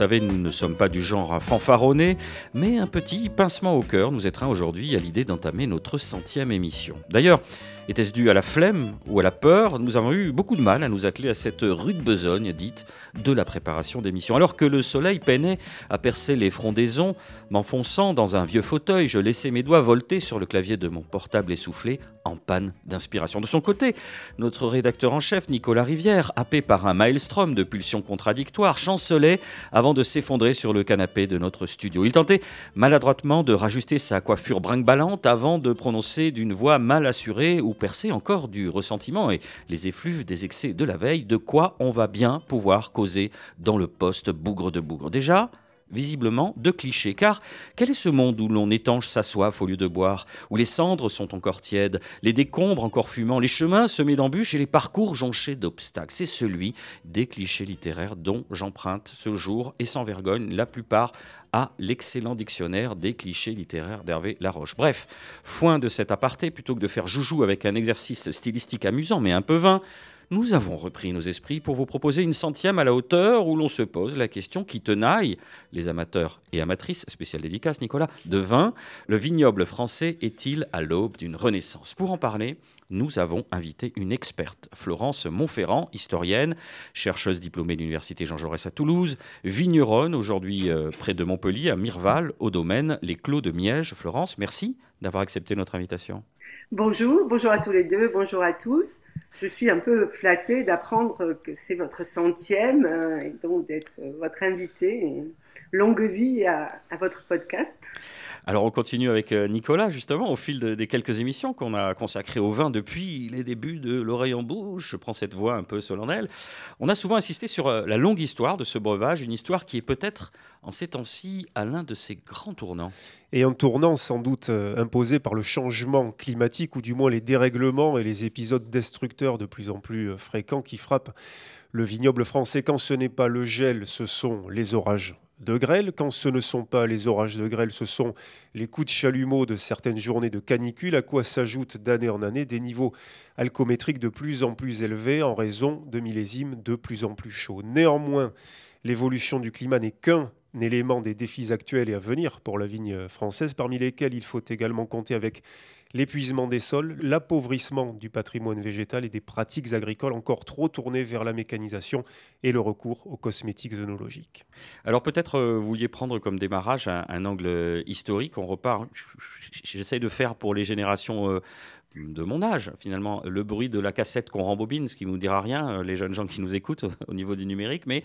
Savez, nous ne sommes pas du genre à fanfaronner, mais un petit pincement au cœur nous étreint aujourd'hui à l'idée d'entamer notre centième émission. D'ailleurs, était-ce dû à la flemme ou à la peur Nous avons eu beaucoup de mal à nous atteler à cette rude besogne dite de la préparation d'émissions. Alors que le soleil peinait à percer les frondaisons, m'enfonçant dans un vieux fauteuil, je laissais mes doigts volter sur le clavier de mon portable essoufflé, en panne d'inspiration. De son côté, notre rédacteur en chef, Nicolas Rivière, happé par un maelstrom de pulsions contradictoires, chancelait avant de s'effondrer sur le canapé de notre studio. Il tentait maladroitement de rajuster sa coiffure brinque-ballante avant de prononcer d'une voix mal assurée ou percer encore du ressentiment et les effluves des excès de la veille, de quoi on va bien pouvoir causer dans le poste bougre de bougre. Déjà, visiblement de clichés. Car quel est ce monde où l'on étanche sa soif au lieu de boire, où les cendres sont encore tièdes, les décombres encore fumants, les chemins semés d'embûches et les parcours jonchés d'obstacles? C'est celui des clichés littéraires dont j'emprunte ce jour et sans vergogne la plupart à l'excellent dictionnaire des clichés littéraires d'Hervé Laroche. Bref, foin de cet aparté, plutôt que de faire joujou avec un exercice stylistique amusant mais un peu vain, nous avons repris nos esprits pour vous proposer une centième à la hauteur où l'on se pose la question qui tenaille les amateurs et amatrices, spéciale dédicace Nicolas, de vin. Le vignoble français est-il à l'aube d'une renaissance? Pour en parler, nous avons invité une experte, Florence Montferrand, historienne, chercheuse diplômée de l'Université Jean Jaurès à Toulouse, vigneronne aujourd'hui euh, près de Montpellier, à Mirval, au domaine Les Clos de Miège. Florence, merci d'avoir accepté notre invitation. Bonjour, bonjour à tous les deux, bonjour à tous. Je suis un peu flattée d'apprendre que c'est votre centième euh, et donc d'être votre invité. longue vie à votre podcast. Alors on continue avec euh, Nicolas justement au fil des quelques émissions qu'on a consacrées au vin depuis les débuts de l'oreille en bouche. Je prends cette voix un peu solennelle. On a souvent insisté sur euh, la longue histoire de ce breuvage, une histoire qui est peut-être en ces temps-ci à l'un de ses grands tournants. Et un tournant sans doute euh, imposé par le changement climatique ou du moins les dérèglements et les épisodes destructeurs de plus en plus fréquents qui frappent le vignoble français. Quand ce n'est pas le gel, ce sont les orages de grêle. Quand ce ne sont pas les orages de grêle, ce sont les coups de chalumeau de certaines journées de canicule, à quoi s'ajoutent d'année en année des niveaux alcométriques de plus en plus élevés en raison de millésimes de plus en plus chauds. Néanmoins, l'évolution du climat n'est qu'un élément des défis actuels et à venir pour la vigne française, parmi lesquels il faut également compter avec l'épuisement des sols, l'appauvrissement du patrimoine végétal et des pratiques agricoles encore trop tournées vers la mécanisation et le recours aux cosmétiques œnologiques. Alors peut-être euh, vous vouliez prendre comme démarrage un, angle historique. On repart, j'essaye de faire pour les générations euh, de mon âge, finalement, le bruit de la cassette qu'on rembobine, ce qui ne nous dira rien, euh, les jeunes gens qui nous écoutent au niveau du numérique, mais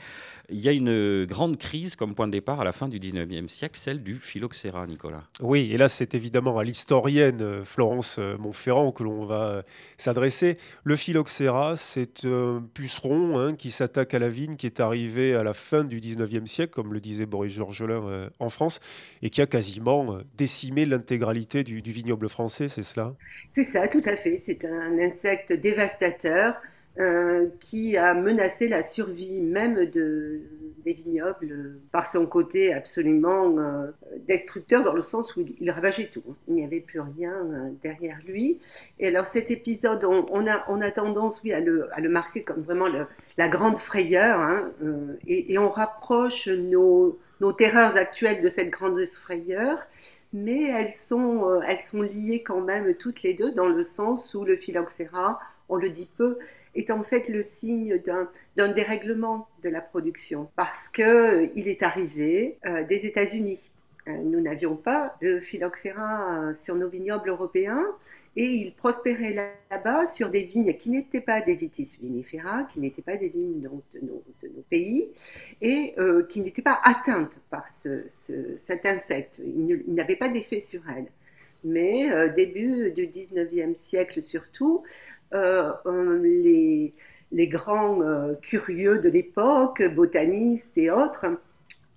il y a une grande crise comme point de départ à la fin du 19e siècle, celle du phylloxéra, Nicolas. Oui, et là, c'est évidemment à l'historienne euh, Florence euh, Montferrand que l'on va s'adresser. Le phylloxéra, c'est un puceron hein, qui s'attaque à la vigne, qui est arrivé à la fin du 19e siècle, comme le disait Boris Georgelin en France, et qui a quasiment décimé l'intégralité du, du vignoble français, c'est cela? C'est tout à fait. C'est un insecte dévastateur euh, qui a menacé la survie même de, des vignobles par son côté absolument euh, destructeur dans le sens où il, ravageait tout. Il n'y avait plus rien euh, derrière lui. Et alors cet épisode, on, a, on a tendance oui, à, le, à le marquer comme vraiment la grande frayeur hein, et, on rapproche nos, nos terreurs actuelles de cette grande frayeur mais elles sont, euh, elles sont liées quand même toutes les deux dans le sens où le phylloxéra, on le dit peu, est en fait le signe d'un dérèglement de la production parce qu'il euh, il est arrivé euh, des États-Unis. nous n'avions pas de phylloxéra sur nos vignobles européens et il prospérait là-bas sur des vignes qui n'étaient pas des vitis vinifera, qui n'étaient pas des vignes de, nos, pays, et euh, qui n'étaient pas atteintes par cet insecte. Il n'avait pas d'effet sur elles. Mais euh, début du 19e siècle surtout, euh, les, les, grands curieux de l'époque, botanistes et autres,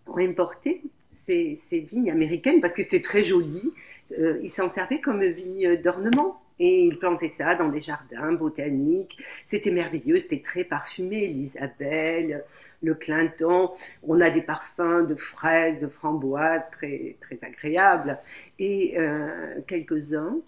ont importé ces, vignes américaines parce que c'était très joli. Euh, ils s'en servaient comme vignes d'ornement. Et ils plantaient ça dans des jardins botaniques. C'était merveilleux, c'était très parfumé. L'Isabelle, le Clinton, on a des parfums de fraises, de framboises très, très agréables. Et euh, quelques-uns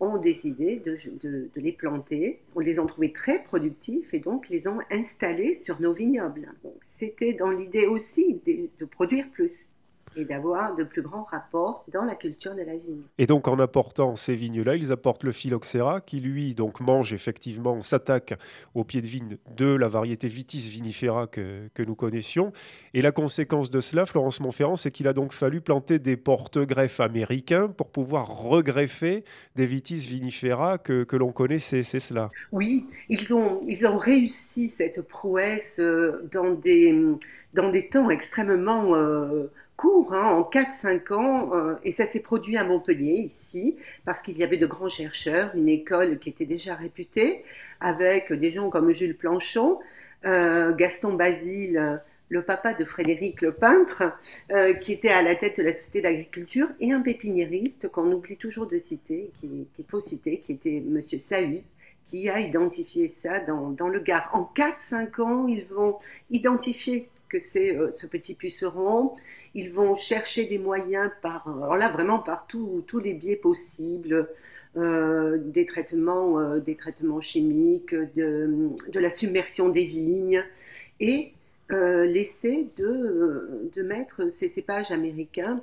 ont décidé de, les planter. On les a trouvés très productifs et donc les ont installés sur nos vignobles. C'était dans l'idée aussi de produire plus et d'avoir de plus grands rapports dans la culture de la vigne. Et donc en apportant ces vignes-là, ils apportent le phylloxéra qui lui donc mange effectivement, s'attaque au pied de vigne de la variété Vitis vinifera que, que nous connaissions. Et la conséquence de cela, Florence Montferrand, c'est qu'il a donc fallu planter des porte-greffes américains pour pouvoir regreffer des Vitis vinifera que, que l'on connaît, c'est cela. Oui, ils ont, ils ont réussi cette prouesse euh, dans des, dans des temps extrêmement... Euh, court, hein, en 4-5 ans, euh, et ça s'est produit à Montpellier, ici, parce qu'il y avait de grands chercheurs, une école qui était déjà réputée, avec des gens comme Jules Planchon, euh, Gaston Basile, le papa de Frédéric le peintre, euh, qui était à la tête de la Société d'agriculture, et un pépiniériste qu'on oublie toujours de citer, qu'il faut citer, qui était M. Sahut, qui a identifié ça dans, dans le Gard. En 4-5 ans, ils vont identifier que c'est ce petit puceron, ils vont chercher des moyens par, alors là vraiment par tous les biais possibles, euh, des, traitements, euh, des traitements chimiques, de, la submersion des vignes, et euh, l'essai de, de, mettre ces cépages américains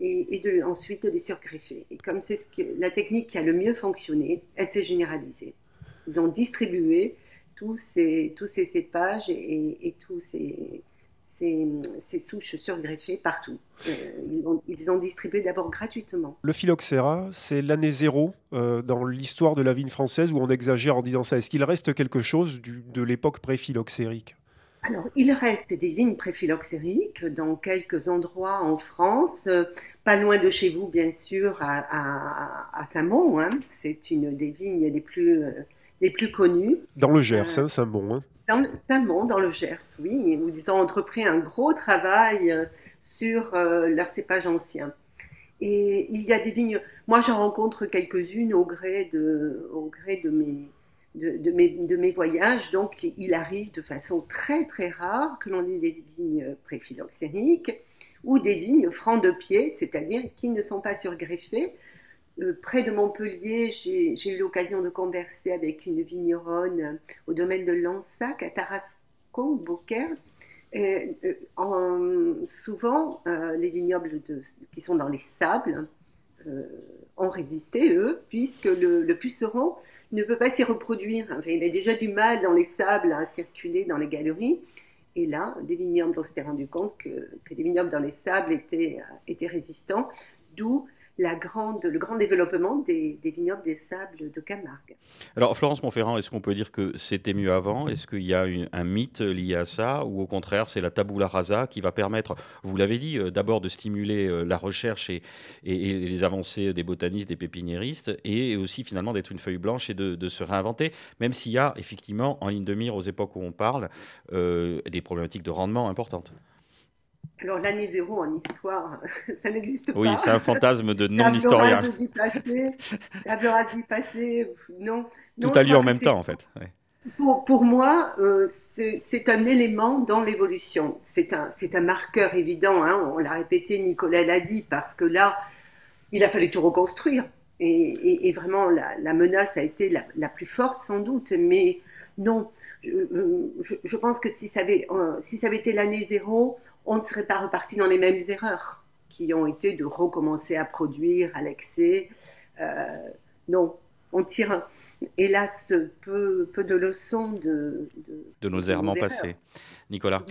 et, ensuite de les surgreffer. Et comme c'est ce la technique qui a le mieux fonctionné, elle s'est généralisée. Ils ont distribué tous ces, tous ces cépages et, et tous ces, ces, souches surgreffées partout. Euh, ils, ont distribuées d'abord gratuitement. Le phylloxéra, c'est l'année zéro euh, dans l'histoire de la vigne française où on exagère en disant ça. Est-ce qu'il reste quelque chose de l'époque pré-phylloxérique? Alors, il reste des vignes pré-phylloxériques dans quelques endroits en France, euh, pas loin de chez vous, bien sûr, à, à, Saint-Mont. Hein. C'est une des vignes les plus, les plus connues. Dans le Gers, hein, Saint-Mont. Hein. Dans, dans le Gers, oui, où ils ont entrepris un gros travail euh, sur euh, leurs cépages anciens. Et il y a des vignes, moi j'en rencontre quelques-unes au gré de, au gré de mes, de, mes, de, mes, voyages. Donc, il arrive de façon très très rare que l'on ait des vignes préphyloxériques ou des vignes francs de pied, c'est-à-dire qui ne sont pas surgreffées, euh, près de Montpellier, j'ai eu l'occasion de converser avec une vigneronne au domaine de Lansac, à Tarascon, Beaucaire. Et, euh, souvent, euh, les vignobles qui sont dans les sables ont résisté, eux, puisque le, puceron ne peut pas s'y reproduire. il a déjà du mal dans les sables à circuler dans les galeries. Et là, les vignobles, on s'était rendu compte que, que les vignobles dans les sables étaient, étaient résistants, d'où la grande, le grand développement des, vignobles des sables de Camargue. Alors Florence Montferrand, est-ce qu'on peut dire que c'était mieux avant? Est-ce qu'il y a un mythe lié à ça? Ou au contraire, c'est la tabula rasa qui va permettre, vous l'avez dit, euh, d'abord de stimuler euh, la recherche et, les avancées des botanistes, des pépiniéristes, et aussi finalement d'être une feuille blanche et de, se réinventer, même s'il y a effectivement en ligne de mire aux époques où on parle euh, des problématiques de rendement importantes alors l'année zéro en histoire, ça n'existe pas. Oui, c'est un fantasme de non-historien. La du passé, la du passé, non. Tout a lieu en même temps en fait. Pour, pour, moi, euh, c'est un élément dans l'évolution. C'est un, un marqueur évident, hein. on l'a répété, Nicolas l'a dit, parce que là, il a fallu tout reconstruire. Et, et, vraiment, la, la, menace a été la, la, plus forte sans doute. Mais non, je, euh, je, pense que si ça avait, euh, si ça avait été l'année zéro, on ne serait pas reparti dans les mêmes erreurs qui ont été de recommencer à produire à l'excès. Euh, non, on tire, hélas, peu, peu de leçons de, de, nos errements passés. Nicolas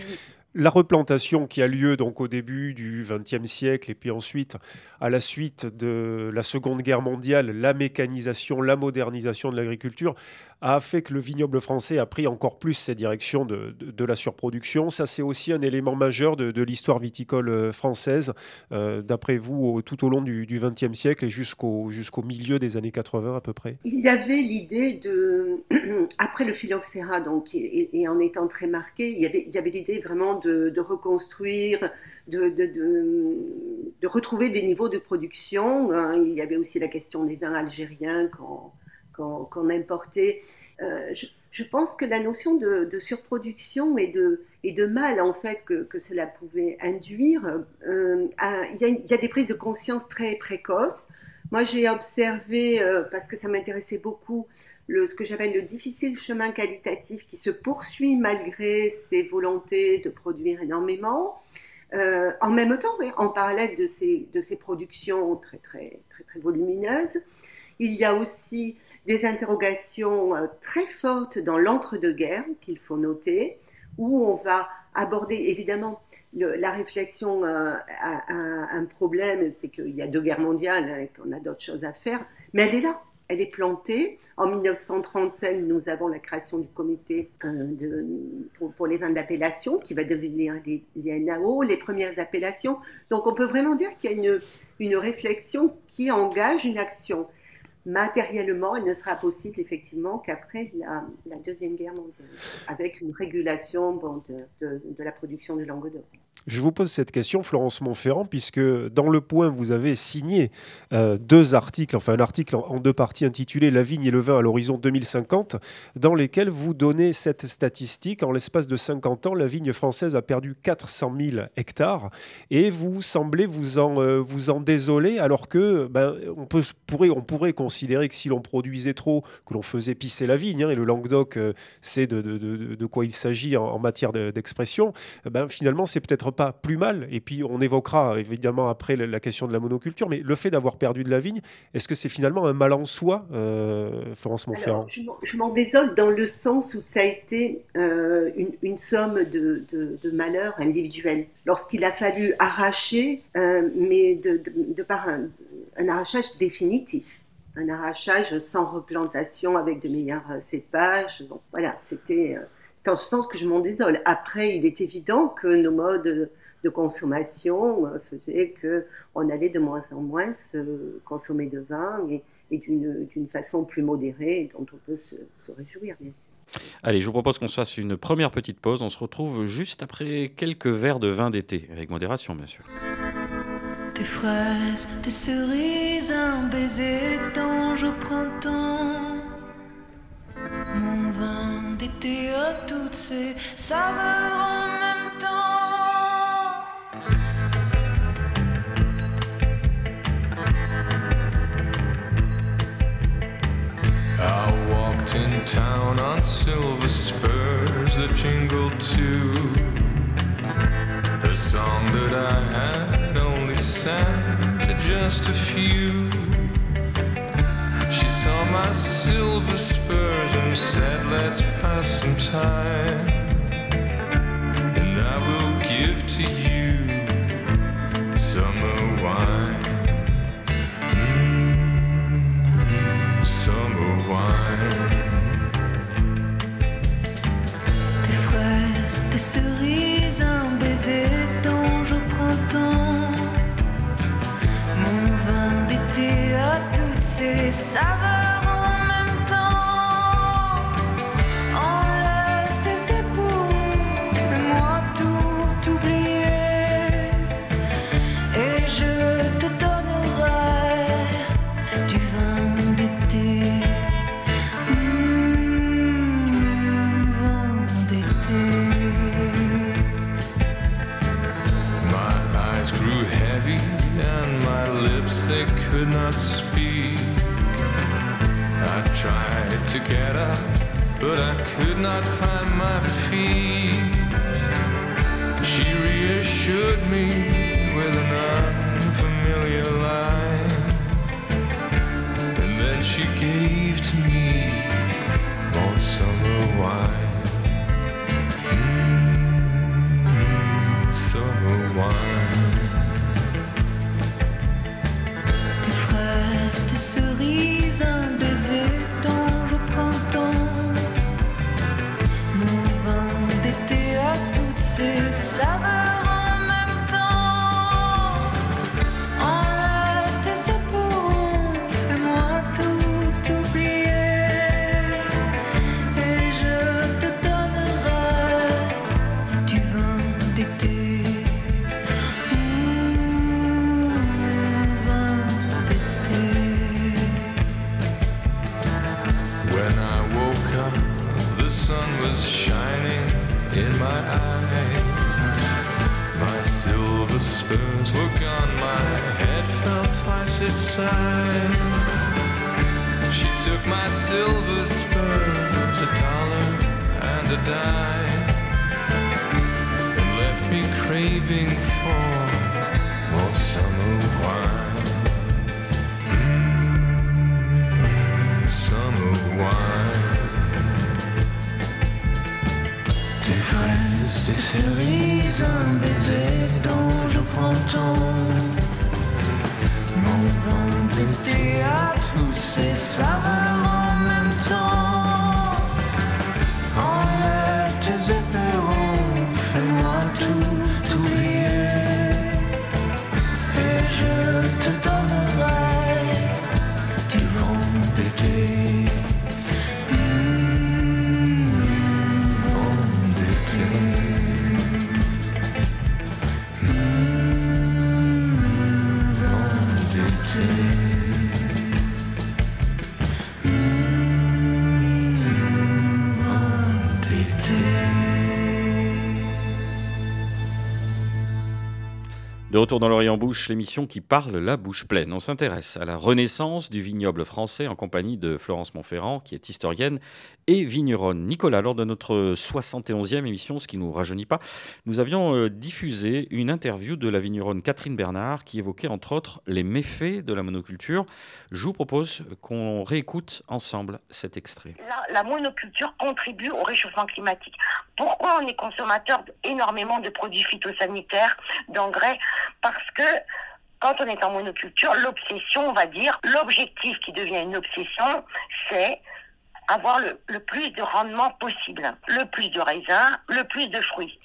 la replantation qui a lieu donc au début du XXe siècle et puis ensuite à la suite de la Seconde Guerre mondiale, la mécanisation, la modernisation de l'agriculture a fait que le vignoble français a pris encore plus cette direction de, de, la surproduction. Ça, c'est aussi un élément majeur de, l'histoire viticole euh, française, euh, d'après vous, tout au long du XXe siècle et jusqu'au milieu des années 80 à peu près Il y avait l'idée de, après le phylloxéra, donc, et, en étant très marqué, il y avait l'idée vraiment de, reconstruire, de, de, retrouver des niveaux de production. Hein. Il y avait aussi la question des vins algériens qu'on importait. Euh, je, pense que la notion de, surproduction et de, de mal en fait que, cela pouvait induire, euh, il, y a, il, y a, des prises de conscience très précoces. Moi, j'ai observé, euh, parce que ça m'intéressait beaucoup, ce que j'appelle le difficile chemin qualitatif qui se poursuit malgré ses volontés de produire énormément. Euh, en même temps, en parallèle de ces, de ces productions très, très, très, très volumineuses, il y a aussi des interrogations euh, très fortes dans l'entre-deux-guerres qu'il faut noter, où on va aborder évidemment la réflexion euh, à, un problème, c'est qu'il y a deux guerres mondiales et qu'on a d'autres choses à faire, mais elle est là elle est plantée. En 1935, nous avons la création du comité euh, pour, les vins d'appellation qui va devenir l'INAO, les premières appellations. Donc on peut vraiment dire qu'il y a une, une réflexion qui engage une action. Matériellement, elle ne sera possible effectivement qu'après la, Deuxième Guerre mondiale, avec une régulation de, la production de Languedoc. Je vous pose cette question, Florence Montferrand, puisque dans Le Point, vous avez signé euh, deux articles, enfin un article en, deux parties intitulé La vigne et le vin à l'horizon 2050, dans lesquels vous donnez cette statistique. En l'espace de 50 ans, la vigne française a perdu 400 000 hectares et vous semblez vous en, euh, vous en désoler, alors que ben, on, pourrait, on pourrait considérer que si l'on produisait trop, que l'on faisait pisser la vigne, hein, et le Languedoc euh, c'est de, quoi il s'agit en, en, matière d'expression, ben, finalement, c'est peut-être pas plus mal. Et puis on évoquera évidemment après la question de la monoculture, mais le fait d'avoir perdu de la vigne, est-ce que c'est finalement un mal en soi, euh, Florence Montferrand? Je m'en désole dans le sens où ça a été euh, une, somme de, de, malheurs individuels. Lorsqu'il a fallu arracher, euh, mais de, par un, arrachage définitif un arrachage sans replantation avec de meilleurs cépages. Bon, voilà, c'était c'est en ce sens que je m'en désole. Après, il est évident que nos modes de consommation euh, faisaient qu'on allait de moins en moins se consommer de vin et, d'une façon plus modérée dont on peut se, se réjouir, bien sûr. Allez, je vous propose qu'on se fasse une première petite pause. On se retrouve juste après quelques verres de vin d'été, avec modération, bien sûr. Des fraises, des cerises, un baiser d'ange au printemps. Mon vin d'été a toutes ces saveurs en même temps. I walked in town on silver spurs that jingled too. The song that I had only sang to just a few. She saw my silver spurs and said, Let's pass some time. And I will give to you summer wine. Mm, summer wine. Des fraises, des cerises, se savent toutes ces saveurs. saveurs en même temps. Took my silver spurs, a dollar and a dime, and left me craving for more summer wine. Mm, summer wine. Des fraises, des cerises, un baiser dont je prends ton tous ces Retour dans l'Orient Bouche, l'émission qui parle la bouche pleine. On s'intéresse à la renaissance du vignoble français en compagnie de Florence Montferrand, qui est historienne et vigneronne. Nicolas, lors de notre 71e émission, ce qui ne nous rajeunit pas, nous avions euh, diffusé une interview de la vigneronne Catherine Bernard qui évoquait entre autres les méfaits de la monoculture. Je vous propose qu'on réécoute ensemble cet extrait. la, la monoculture contribue au réchauffement climatique. Pourquoi on est consommateur énormément de produits phytosanitaires, d'engrais Parce que quand on est en monoculture, l'obsession, on va dire, l'objectif qui devient une obsession, c'est avoir le, plus de rendement possible, le plus de raisins, le plus de fruits.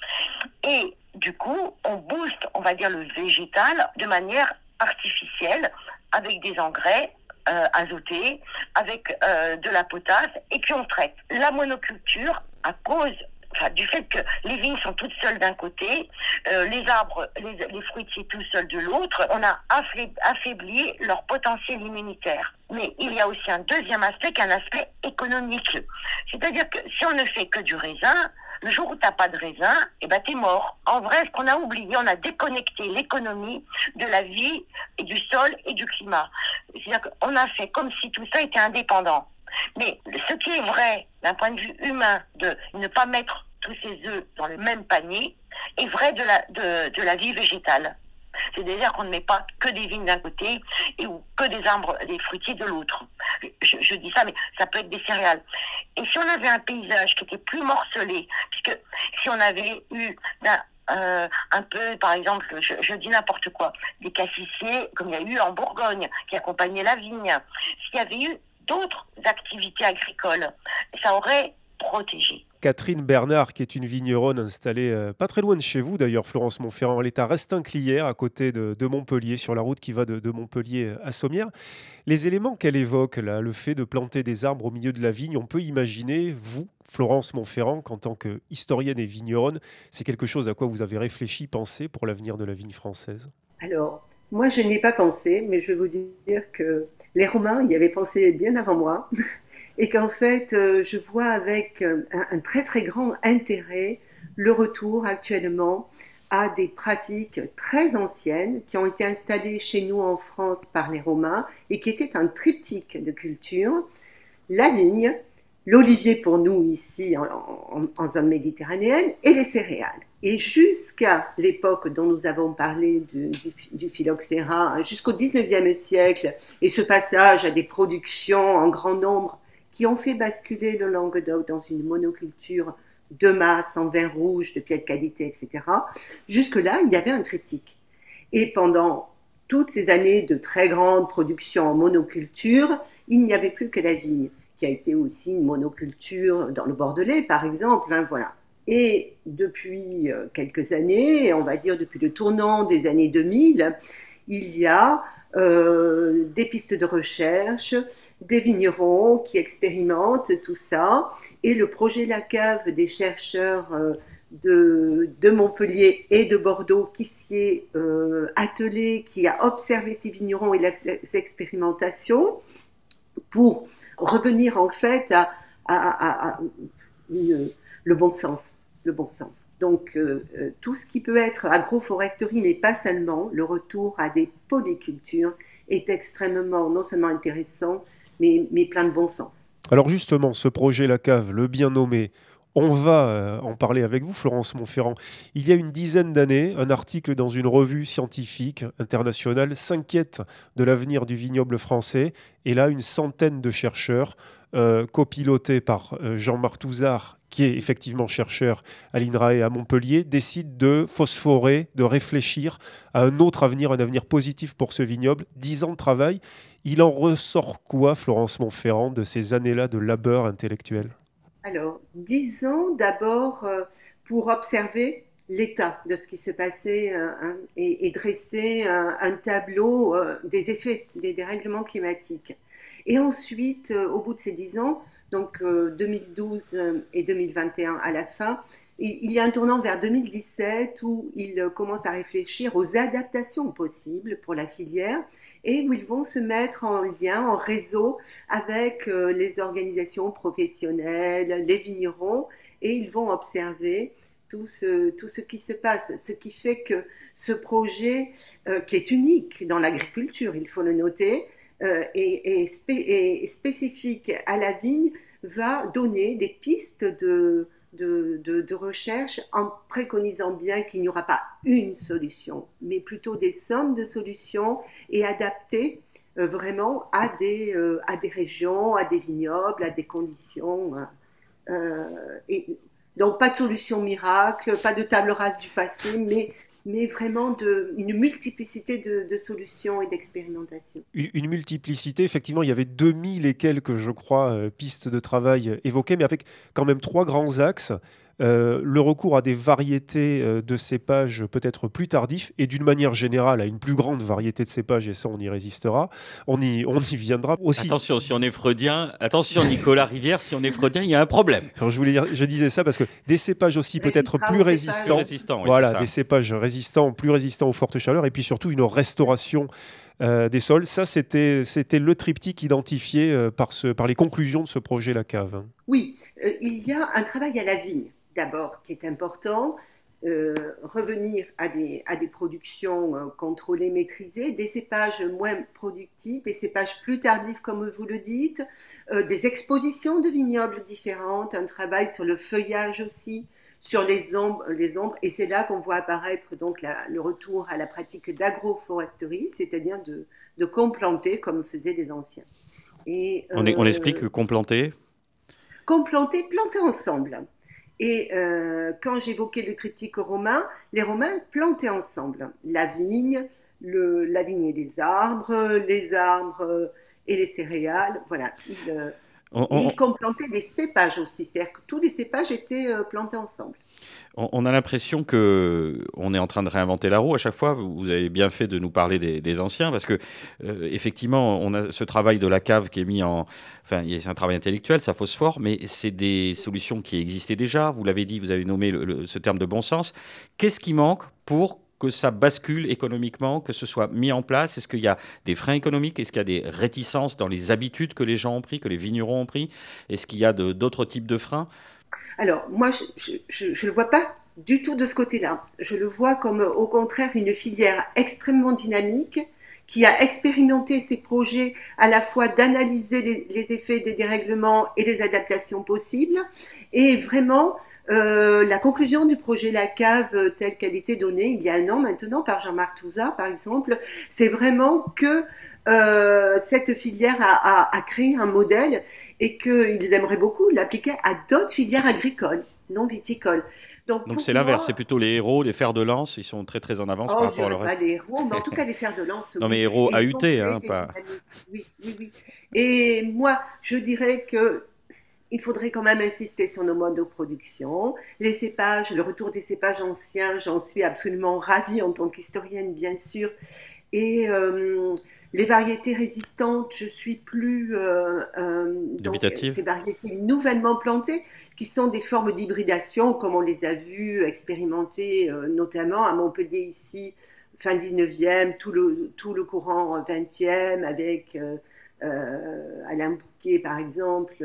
Et du coup, on booste, on va dire, le végétal de manière artificielle avec des engrais euh, azotés, avec euh, de la potasse, et puis on traite. La monoculture, à cause du fait que les vignes sont toutes seules d'un côté, euh, les arbres, les, les fruitiers tout seuls de l'autre, on a affaibli leur potentiel immunitaire. Mais il y a aussi un deuxième aspect un aspect économique. C'est-à-dire que si on ne fait que du raisin, le jour où tu n'as pas de raisin, eh ben t'es mort. En vrai, ce qu'on a oublié, on a déconnecté l'économie de la vie et du sol et du climat. C'est-à-dire qu'on a fait comme si tout ça était indépendant. Mais ce qui est vrai d'un point de vue humain de ne pas mettre tous ses œufs dans le même panier est vrai de la, de, de la vie végétale. C'est-à-dire qu'on ne met pas que des vignes d'un côté et ou que des arbres, des fruitiers de l'autre. Je, dis ça, mais ça peut être des céréales. Et si on avait un paysage qui était plus morcelé, puisque si on avait eu ben, euh, un peu, par exemple, je, je dis n'importe quoi, des cassissiers, comme il y a eu en Bourgogne, qui accompagnaient la vigne, s'il y avait eu d'autres activités agricoles, ça aurait protégé. Catherine Bernard, qui est une vigneronne installée euh, pas très loin de chez vous d'ailleurs, Florence Montferrand. Elle est à Restinclière, à côté de, de Montpellier, sur la route qui va de, de Montpellier à Sommières. Les éléments qu'elle évoque, là, le fait de planter des arbres au milieu de la vigne, on peut imaginer, vous, Florence Montferrand, qu'en tant que historienne et vigneronne, c'est quelque chose à quoi vous avez réfléchi, pensé pour l'avenir de la vigne française? Alors, moi, je n'y ai pas pensé, mais je vais vous dire que les Romains y avaient pensé bien avant moi. Et qu'en fait, euh, je vois avec euh, un, très très grand intérêt le retour actuellement à des pratiques très anciennes qui ont été installées chez nous en France par les Romains et qui étaient un triptyque de culture. La vigne, l'olivier pour nous ici en zone méditerranéenne et les céréales. Et jusqu'à l'époque dont nous avons parlé du, du, phylloxéra, jusqu'au 19e siècle, et ce passage à des productions en grand nombre qui ont fait basculer le Languedoc dans une monoculture de masse en vin rouge de pied qualité, etc. Jusque-là, il y avait un triptyque. Et pendant toutes ces années de très grande production en monoculture, il n'y avait plus que la vigne, qui a été aussi une monoculture dans le Bordelais, par exemple. hein, voilà. Et depuis euh, quelques années, on va dire depuis le tournant des années 2000, il y a euh, des pistes de recherche, des vignerons qui expérimentent tout ça, et le projet La Cave des chercheurs euh, de, de Montpellier et de Bordeaux qui s'y est attelé, qui a observé ces vignerons et leurs expérimentations pour revenir en fait à- à une- le bon sens. Donc euh, euh, tout ce qui peut être agroforesterie, mais pas seulement, le retour à des polycultures est extrêmement non seulement intéressant, mais, plein de bon sens. Alors justement, ce projet La Cave, le bien nommé, on va euh, en parler avec vous, Florence Montferrand. Il y a une dizaine d'années, un article dans une revue scientifique internationale s'inquiète de l'avenir du vignoble français. Et là, une centaine de chercheurs, euh, copilotés par euh, Jean-Marc Touzard, qui est effectivement chercheur à l'INRAE à Montpellier, décident de phosphorer, de réfléchir à un autre avenir, un avenir positif pour ce vignoble. Dix ans de travail. Il en ressort quoi, Florence Montferrand, de ces années-là de labeur intellectuel? Alors, dix ans d'abord euh, pour observer l'état de ce qui se passait et, dresser un, tableau des effets des dérèglements climatiques. Et ensuite, au bout de ces dix ans, donc 2012 et 2021 à la fin, il y a un tournant vers 2017 où il commence à réfléchir aux adaptations possibles pour la filière et où ils vont se mettre en lien, en réseau avec euh, les organisations professionnelles, les vignerons, et ils vont observer tout ce, tout ce qui se passe. Ce qui fait que ce projet, euh, qui est unique dans l'agriculture, il faut le noter, euh, et, spécifique à la vigne, va donner des pistes de, de, recherche en préconisant bien qu'il n'y aura pas une solution, mais plutôt des sommes de solutions et adaptées euh, vraiment à des, euh, à des régions, à des vignobles, à des conditions. Et, donc pas de solution miracle, pas de table rase du passé, mais mais vraiment une multiplicité de, solutions et d'expérimentations. Une, multiplicité, effectivement, il y avait 2000 et quelques, je crois, euh, pistes de travail évoquées, mais avec quand même trois grands axes. Euh, le recours à des variétés euh, de cépages peut-être plus tardifs et d'une manière générale à une plus grande variété de cépages, et ça on y résistera, on y, on y viendra aussi. Attention, si on est freudien, attention Nicolas Rivière, si on est freudien, il y a un problème. je, voulais dire, je disais ça parce que des cépages aussi peut-être plus résistants, voilà, des cépages résistants, plus résistants aux fortes chaleurs, et puis surtout une restauration euh, des sols. Ça, c'était, c'était le triptyque identifié par, ce, par les conclusions de ce projet La Cave. Hein. Oui, il y a un travail à la vigne d'abord qui est important, euh, revenir à des, à des productions euh, contrôlées, maîtrisées, des cépages moins productifs, des cépages plus tardifs comme vous le dites, euh, des expositions de vignobles différentes, un travail sur le feuillage aussi, sur les ombres, les ombres et c'est là qu'on voit apparaître donc le retour à la pratique d'agroforesterie, c'est-à-dire de, de complanter comme faisaient les anciens. Et, on, on explique complanter? Complanter, planter ensemble. Et euh, quand j'évoquais le triptyque romain, les Romains plantaient ensemble la vigne, la vigne et les arbres, les arbres et les céréales. Voilà. Ils, euh, complantaient des cépages aussi, c'est-à-dire que tous les cépages étaient euh, plantés ensemble. On, a l'impression que on est en train de réinventer la roue à chaque fois. Vous avez bien fait de nous parler des, anciens parce que euh, effectivement, on a ce travail de la cave qui est mis en, enfin, c'est un travail intellectuel, ça phosphore, mais c'est des solutions qui existaient déjà. Vous l'avez dit, vous avez nommé ce terme de bon sens. Qu'est-ce qui manque pour que ça bascule économiquement, que ce soit mis en place? Est-ce qu'il y a des freins économiques? Est-ce qu'il y a des réticences dans les habitudes que les gens ont pris, que les vignerons ont pris? Est-ce qu'il y a d'autres types de freins? Alors, moi, je ne le vois pas du tout de ce côté-là. Je le vois comme, au contraire, une filière extrêmement dynamique qui a expérimenté ses projets à la fois d'analyser les, effets des dérèglements et les adaptations possibles. Et vraiment, euh, la conclusion du projet La Cave telle qu'elle était donnée il y a un an maintenant par Jean-Marc Touzard, par exemple, c'est vraiment que euh, cette filière a, a, créé un modèle et qu'ils aimeraient beaucoup l'appliquer à d'autres filières agricoles, non viticoles. Donc c'est l'inverse, c'est plutôt les héros, les fers de lance, ils sont très très en avance oh, par rapport au reste. Pas les héros, mais en tout cas les fers de lance. non mais héros AUT, hein, pas. Oui, oui, oui. Et moi, je dirais que il faudrait quand même insister sur nos modes de production. Les cépages, le retour des cépages anciens, j'en suis absolument ravie en tant qu'historienne, bien sûr. Et euh, les variétés résistantes, je suis plus euh, euh donc, ces variétés nouvellement plantées, qui sont des formes d'hybridation, comme on les a vues expérimenter euh, notamment à Montpellier ici, fin 19e, tout le, tout le courant 20e, avec Alain Bouquet par exemple.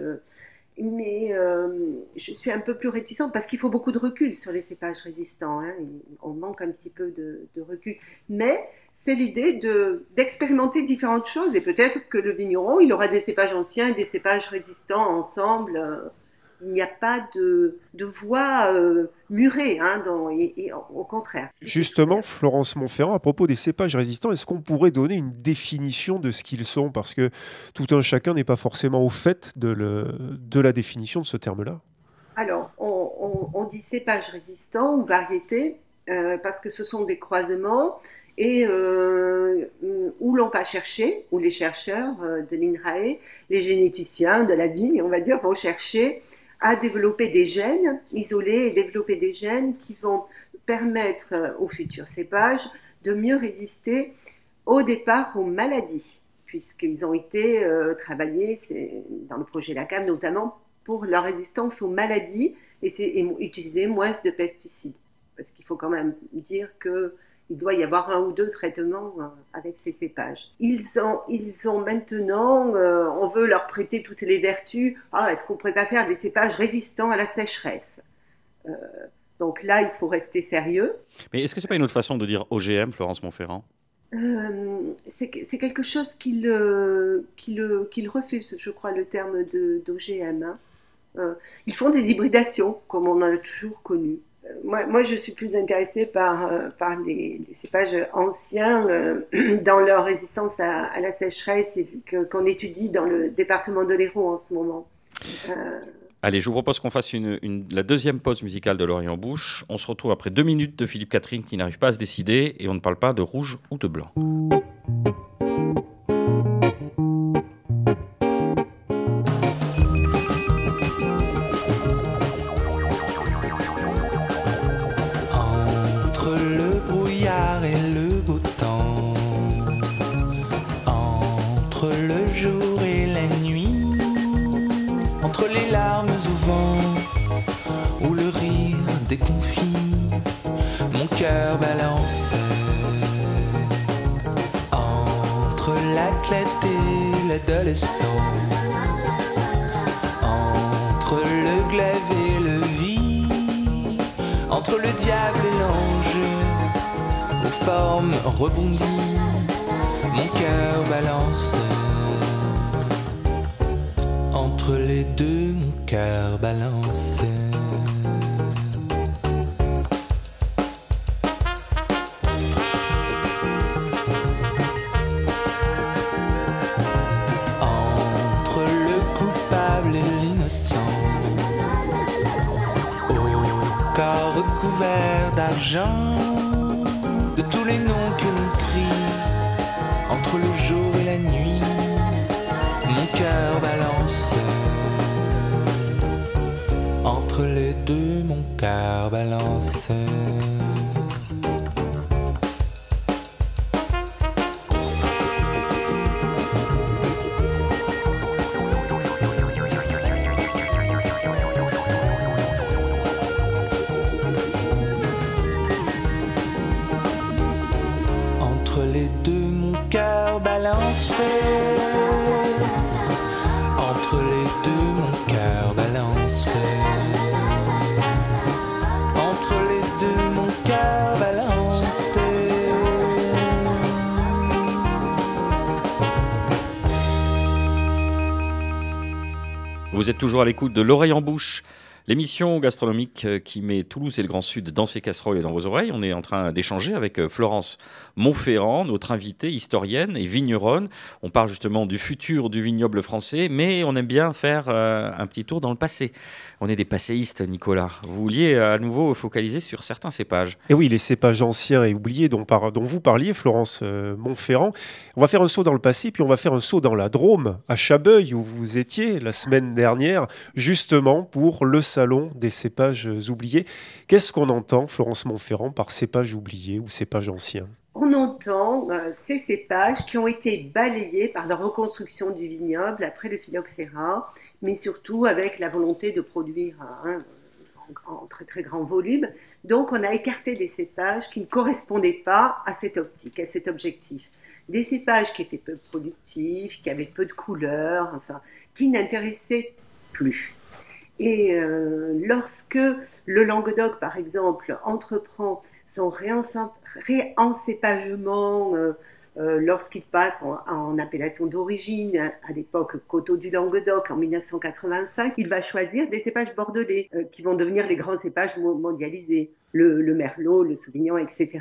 Mais euh, je suis un peu plus réticente parce qu'il faut beaucoup de recul sur les cépages résistants. Hein. On manque un petit peu de, recul. Mais c'est l'idée de, d'expérimenter différentes choses et peut-être que le vigneron, il aura des cépages anciens et des cépages résistants ensemble. Il n'y a pas de, de voie euh, murée, hein, dans- et, et au contraire. Justement, Florence Montferrand, à propos des cépages résistants, est-ce qu'on pourrait donner une définition de ce qu'ils sont? Parce que tout un chacun n'est pas forcément au fait de, le- de la définition de ce terme-là. Alors, on, on- on dit cépage résistant ou variété euh, parce que ce sont des croisements et euh, où l'on va chercher, où les chercheurs de l'INRAE, les généticiens de la vigne, on va dire, vont chercher à développer des gènes isolés et développer des gènes qui vont permettre euh, aux futurs cépages de mieux résister au départ aux maladies, puisqu'ils ont été euh, travaillés dans le projet LACAM notamment pour leur résistance aux maladies et utiliser moins de pesticides. Parce qu'il faut quand même dire que il doit y avoir un ou deux traitements euh, avec ces cépages. Ils ont, ils ont maintenant, euh, on veut leur prêter toutes les vertus. Ah, est-ce qu'on pourrait pas faire des cépages résistants à la sécheresse? Euh, Donc là, il faut rester sérieux. Mais est-ce que c'est pas une autre façon de dire OGM, Florence Montferrand Euh, c'est que- c'est quelque chose qu'il qu'il refuse, je crois, le terme de- d'OGM. hein. Ils font des hybridations, comme on en a toujours connu. Moi, moi, je suis plus intéressée par, euh, par les, cépages anciens euh, dans leur résistance à, la sécheresse qu'on étudie dans le département de l'Hérault en ce moment. Euh, Allez, je vous propose qu'on fasse une- la deuxième pause musicale de Lorient Bouche. On se retrouve après deux minutes de Philippe Catherine qui n'arrive pas à se décider et on ne parle pas de rouge ou de blanc. Entre le glaive et le vie, entre le diable et l'ange, aux formes rebondies, mon cœur balance. Entre les deux, mon cœur balance. De tous les noms que l'on crie, entre le jour et la nuit, mon cœur balance. Entre les deux, mon cœur balance. Vous êtes toujours à l'écoute de L'oreille en bouche, l'émission gastronomique euh, qui met Toulouse et le Grand Sud dans ses casseroles et dans vos oreilles. On est en train d'échanger avec euh, Florence Montferrand, notre invitée historienne et vigneronne. On parle justement du futur du vignoble français, mais on aime bien faire euh, un petit tour dans le passé. On est des passéistes, Nicolas. Vous vouliez à nouveau focaliser sur certains cépages. Et oui, les cépages anciens et oubliés dont, vous parliez, Florence Montferrand. On va faire un saut dans le passé, puis on va faire un saut dans la Drôme, à Chabeuil, où vous étiez la semaine dernière, justement pour le des cépages oubliés. Qu'est-ce qu'on entend, Florence Montferrand, par cépages oubliés ou cépages anciens? On entend euh, ces cépages qui ont été balayés par la reconstruction du vignoble après le phylloxéra, mais surtout avec la volonté de produire en, en très très grand volume. Donc on a écarté des cépages qui ne correspondaient pas à cette optique, à cet objectif. Des cépages qui étaient peu productifs, qui avaient peu de couleurs, enfin, qui n'intéressaient plus. Et euh, lorsque le Languedoc, par exemple, entreprend son réencépagement euh, euh, lorsqu'il passe en, appellation d'origine, à l'époque Coteau du Languedoc en 1985, il va choisir des cépages bordelais qui vont devenir les grands cépages mondialisés, le, Merlot, le Sauvignon, etc.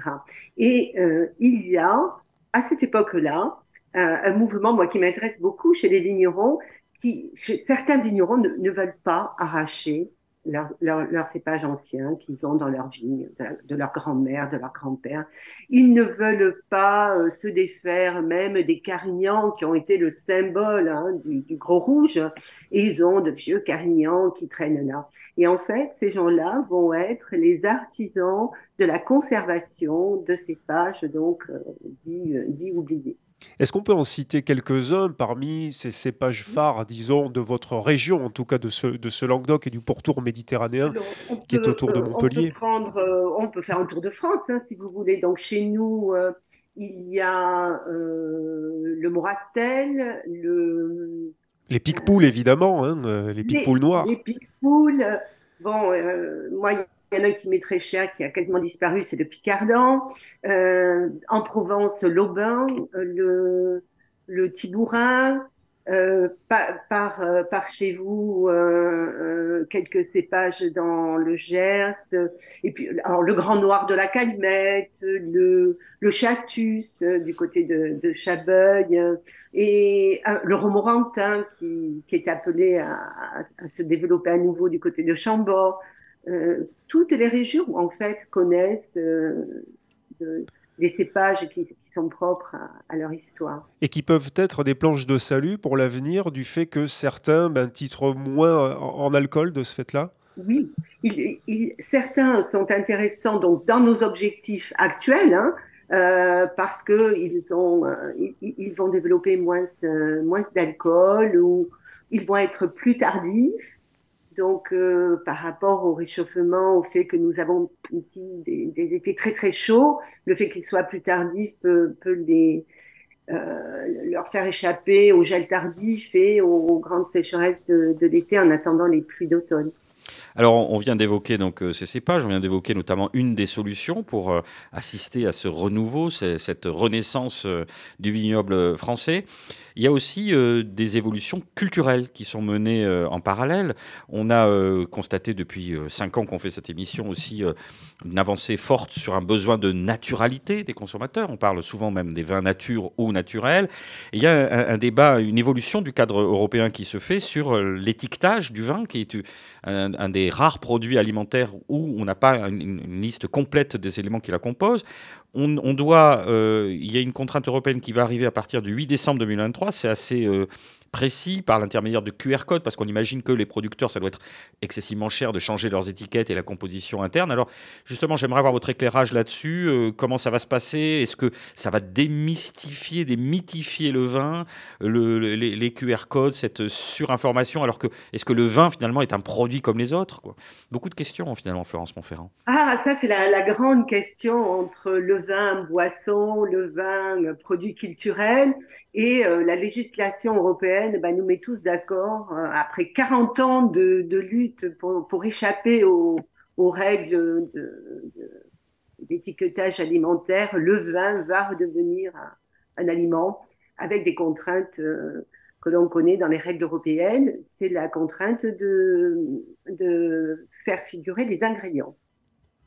Et il y a, à cette époque-là, un mouvement, moi, qui m'intéresse beaucoup chez les vignerons, qui, certains vignerons ne veulent pas arracher leurs leur, cépages anciens qu'ils ont dans leur vigne, de, leur grand-mère, de leur grand-père. Ils ne veulent pas euh, se défaire même des carignans qui ont été le symbole hein, du, gros rouge. Et ils ont de vieux carignans qui traînent là. Et en fait, ces gens-là vont être les artisans de la conservation de cépages donc euh, euh, oubliés. Est-ce qu'on peut en citer quelques-uns parmi ces cépages phares, disons, de votre région, en tout cas de ce, de ce Languedoc et du pourtour méditerranéen qui est autour de Montpellier on peut, euh, on peut, faire un tour de France, hein, si vous voulez. Donc chez nous, euh, il y a euh, le Morastel, le... Les pique-poules, évidemment, hein, les pique-poules noires. Les pique-poules. Bon, moi, il y en a un qui m'est très cher, qui a quasiment disparu, c'est le Picardant. Euh, en Provence, l'Aubin, le, le Tibourin. Euh, par, par, euh, chez vous, euh, quelques cépages dans le Gers, et puis alors, le Grand Noir de la Calimette, le, le Chatus du côté de, de Chabeuil, et le Romorantin qui, qui est appelé à, à, se développer à nouveau du côté de Chambord. Euh, toutes les régions, en fait, connaissent euh, des cépages qui, sont propres à, leur histoire. Et qui peuvent être des planches de salut pour l'avenir du fait que certains ben, titrent moins en, alcool de ce fait-là? Oui, certains sont intéressants donc, dans nos objectifs actuels. Hein, euh, parce qu'ils ils, vont développer moins, moins d'alcool ou ils vont être plus tardifs donc, euh, par rapport au réchauffement, au fait que nous avons ici des, étés très très chauds, le fait qu'ils soient plus tardifs peut, euh, leur faire échapper au gel tardif et aux, grandes sécheresses de l'été en attendant les pluies d'automne. Alors, on vient d'évoquer donc euh, ces cépages, on vient d'évoquer notamment une des solutions pour euh, assister à ce renouveau, cette renaissance euh, du vignoble français. Il y a aussi des évolutions culturelles qui sont menées en parallèle. On a constaté depuis cinq ans qu'on fait cette émission aussi une avancée forte sur un besoin de naturalité des consommateurs. On parle souvent même des vins nature ou naturels. il y a un, débat, une évolution du cadre européen qui se fait sur l'étiquetage du vin, qui est un, un des rares produits alimentaires où on n'a pas une, liste complète des éléments qui la composent. On, doit, euh, il y a une contrainte européenne qui va arriver à partir du 8 décembre 2023. C'est assez euh, précis par l'intermédiaire de QR code, parce qu'on imagine que les producteurs, ça doit être excessivement cher de changer leurs étiquettes et la composition interne. Alors justement, j'aimerais avoir votre éclairage là-dessus. Euh, comment ça va se passer? Est-ce que ça va démystifier, démythifier le vin, le, les, QR codes, cette surinformation Alors que est-ce que le vin finalement est un produit comme les autres quoi? Beaucoup de questions finalement, Florence Montferrand. Ah, ça c'est la, grande question entre le vin boisson, le vin produit culturel et euh, la législation européenne ben, nous met tous d'accord, euh, après 40 ans de, lutte pour, échapper aux, règles d'étiquetage alimentaire, le vin va redevenir un, aliment avec des contraintes euh, que l'on connaît dans les règles européennes. C'est la contrainte de faire figurer les ingrédients.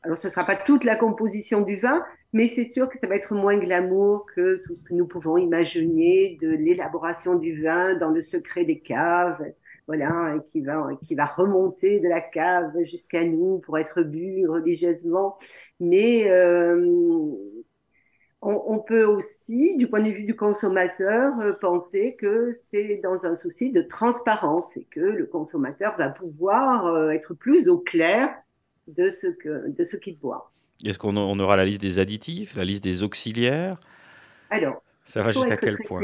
Alors, ce ne sera pas toute la composition du vin, mais c'est sûr que ça va être moins glamour que tout ce que nous pouvons imaginer de l'élaboration du vin dans le secret des caves, voilà, qui va, qui va remonter de la cave jusqu'à nous pour être bu religieusement. Mais euh, on, peut aussi, du point de vue du consommateur, euh, penser que c'est dans un souci de transparence et que le consommateur va pouvoir euh, être plus au clair de ce que de ce qu'il boit. Est-ce qu'on aura la liste des additifs, la liste des auxiliaires? Alors, ça va jusqu'à quel point?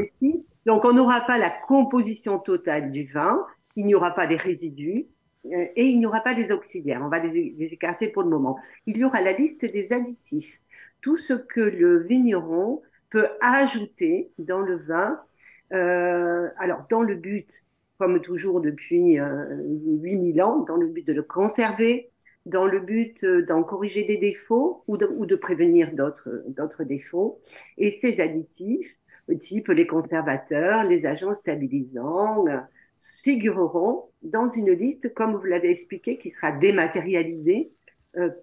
Donc, on n'aura pas la composition totale du vin, il n'y aura pas les résidus euh, et il n'y aura pas les auxiliaires. On va les, écarter pour le moment. Il y aura la liste des additifs, tout ce que le vigneron peut ajouter dans le vin. Euh, alors, dans le but comme toujours depuis euh, 8000 ans, dans le but de le conserver, dans le but euh, d'en corriger des défauts ou de, prévenir d'autres défauts. Et ces additifs, type les conservateurs, les agents stabilisants, euh, figureront dans une liste, comme vous l'avez expliqué, qui sera dématérialisée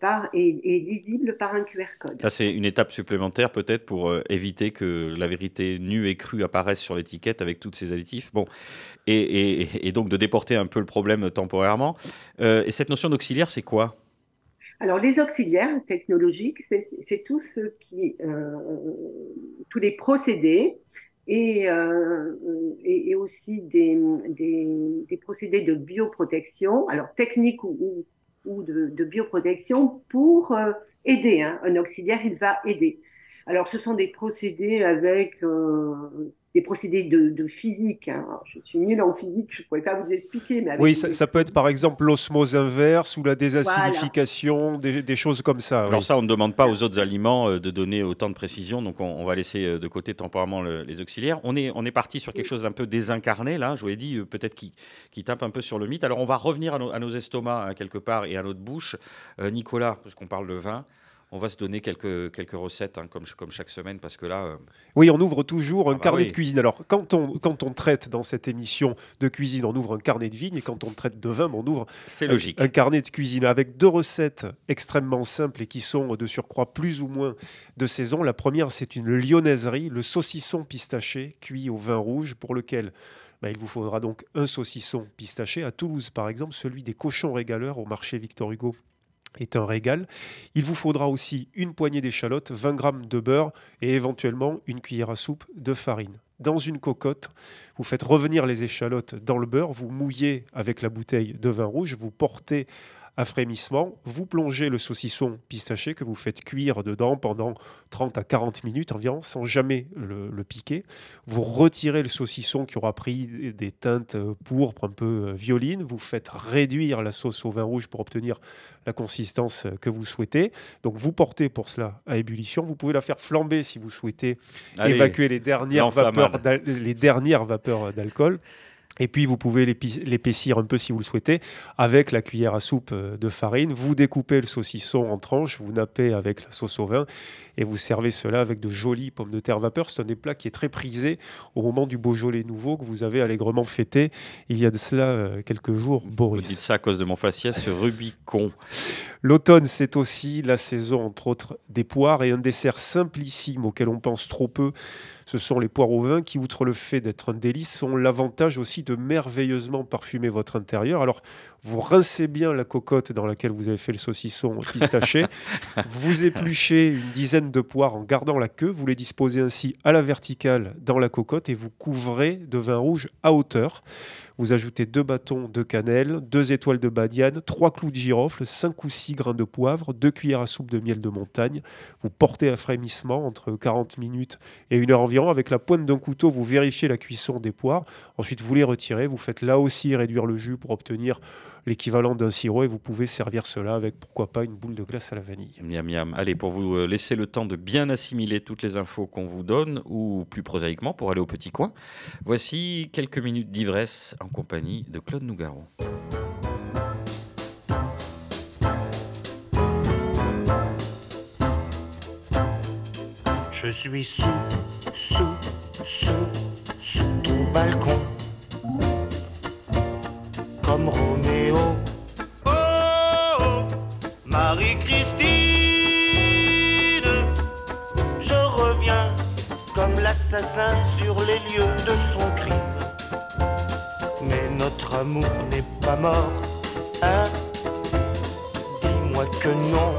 par, et, et lisible par un QR code. Là, c'est une étape supplémentaire peut-être pour euh, éviter que la vérité nue et crue apparaisse sur l'étiquette avec tous ces additifs. Bon, et, et- et donc de déporter un peu le problème temporairement. Euh, et cette notion d'auxiliaire, c'est quoi? Alors, les auxiliaires technologiques, c'est tout ce qui, euh, tous les procédés et, euh, et, et aussi des, des, des procédés de bioprotection, alors techniques ou, ou, ou de, bioprotection pour euh, aider. hein. Un auxiliaire, il va aider. Alors, ce sont des procédés avec euh, des procédés de, de physique. hein. Alors, je suis nulle en physique, je ne pourrais pas vous expliquer. Mais avec Oui, des- ça, ça peut être par exemple l'osmose inverse ou la désacidification, des, des choses comme ça. Alors oui. ça, on ne demande pas aux autres aliments euh, de donner autant de précision, donc on, on va laisser euh, de côté temporairement le- les auxiliaires. On est, on est parti sur quelque chose d'un peu désincarné, là, je vous l'ai dit, euh, peut-être qui, qui tape un peu sur le mythe. Alors on va revenir à, nos- à nos estomacs, hein, quelque part, et à notre bouche. Euh, Nicolas, parce qu'on parle de vin, on va se donner quelques, quelques recettes, hein, comme, comme chaque semaine, parce que là, euh, Oui, on ouvre toujours un Ah bah carnet oui. de cuisine. Alors, quand on, quand on traite dans cette émission de cuisine, on ouvre un carnet de vigne, et quand on traite de vin, on ouvre c'est un- logique. un carnet de cuisine avec deux recettes extrêmement simples et qui sont de surcroît plus ou moins de saison. La première, c'est une lyonnaiserie, le saucisson pistaché cuit au vin rouge, pour lequel bah, il vous faudra donc un saucisson pistaché. À Toulouse, par exemple, celui des cochons régaleurs au marché Victor Hugo est un régal. Il vous faudra aussi une poignée d'échalotes, 20 g de beurre et éventuellement une cuillère à soupe de farine. Dans une cocotte, vous faites revenir les échalotes dans le beurre, vous mouillez avec la bouteille de vin rouge, vous portez à frémissement, vous plongez le saucisson pistaché que vous faites cuire dedans pendant 30 à 40 minutes environ, sans jamais le, le piquer. Vous retirez le saucisson qui aura pris des teintes pourpres, un peu euh, violines. Vous faites réduire la sauce au vin rouge pour obtenir la consistance euh, que vous souhaitez. Donc vous portez pour cela à ébullition. Vous pouvez la faire flamber si vous souhaitez Allez, évacuer les dernières vapeurs les dernières vapeurs d'alcool. Et puis vous pouvez l'épaissir un peu si vous le souhaitez avec la cuillère à soupe euh, de farine. Vous découpez le saucisson en tranches, vous nappez avec la sauce au vin et vous servez cela avec de jolies pommes de terre vapeur. C'est un des plats qui est très prisé au moment du Beaujolais nouveau que vous avez allègrement fêté il y a de cela euh, quelques jours, Vous Boris. dites ça à cause de mon faciès Rubicon. L'automne, c'est aussi la saison, entre autres, des poires et un dessert simplissime auquel on pense trop peu. Ce sont les poires au vin qui, outre le fait d'être un délice, ont l'avantage aussi de merveilleusement parfumer votre intérieur. Vous rincez bien la cocotte dans laquelle vous avez fait le saucisson pistaché. vous épluchez une dizaine de poires en gardant la queue. Vous les disposez ainsi à la verticale dans la cocotte et vous couvrez de vin rouge à hauteur. Vous ajoutez deux bâtons de cannelle, deux étoiles de badiane, trois clous de girofle, cinq ou six grains de poivre, deux cuillères à soupe de miel de montagne. Vous portez à frémissement entre 40 minutes et une heure environ. Avec la pointe d'un couteau, vous vérifiez la cuisson des poires. Ensuite, vous les retirez. Vous faites là aussi réduire le jus pour obtenir l'équivalent d'un sirop et vous pouvez servir cela avec pourquoi pas une boule de glace à la vanille. Miam miam. Allez, pour vous euh, laisser le temps de bien assimiler toutes les infos qu'on vous donne, ou plus prosaïquement, pour aller au petit coin, voici quelques minutes d'ivresse en compagnie de Claude Nougaro. Je suis sous, sous, sous, sous ton balcon. Comme Roméo. Oh, oh, Marie-Christine. Je reviens comme l'assassin sur les lieux de son crime. Mais notre amour n'est pas mort, hein? Dis-moi que non.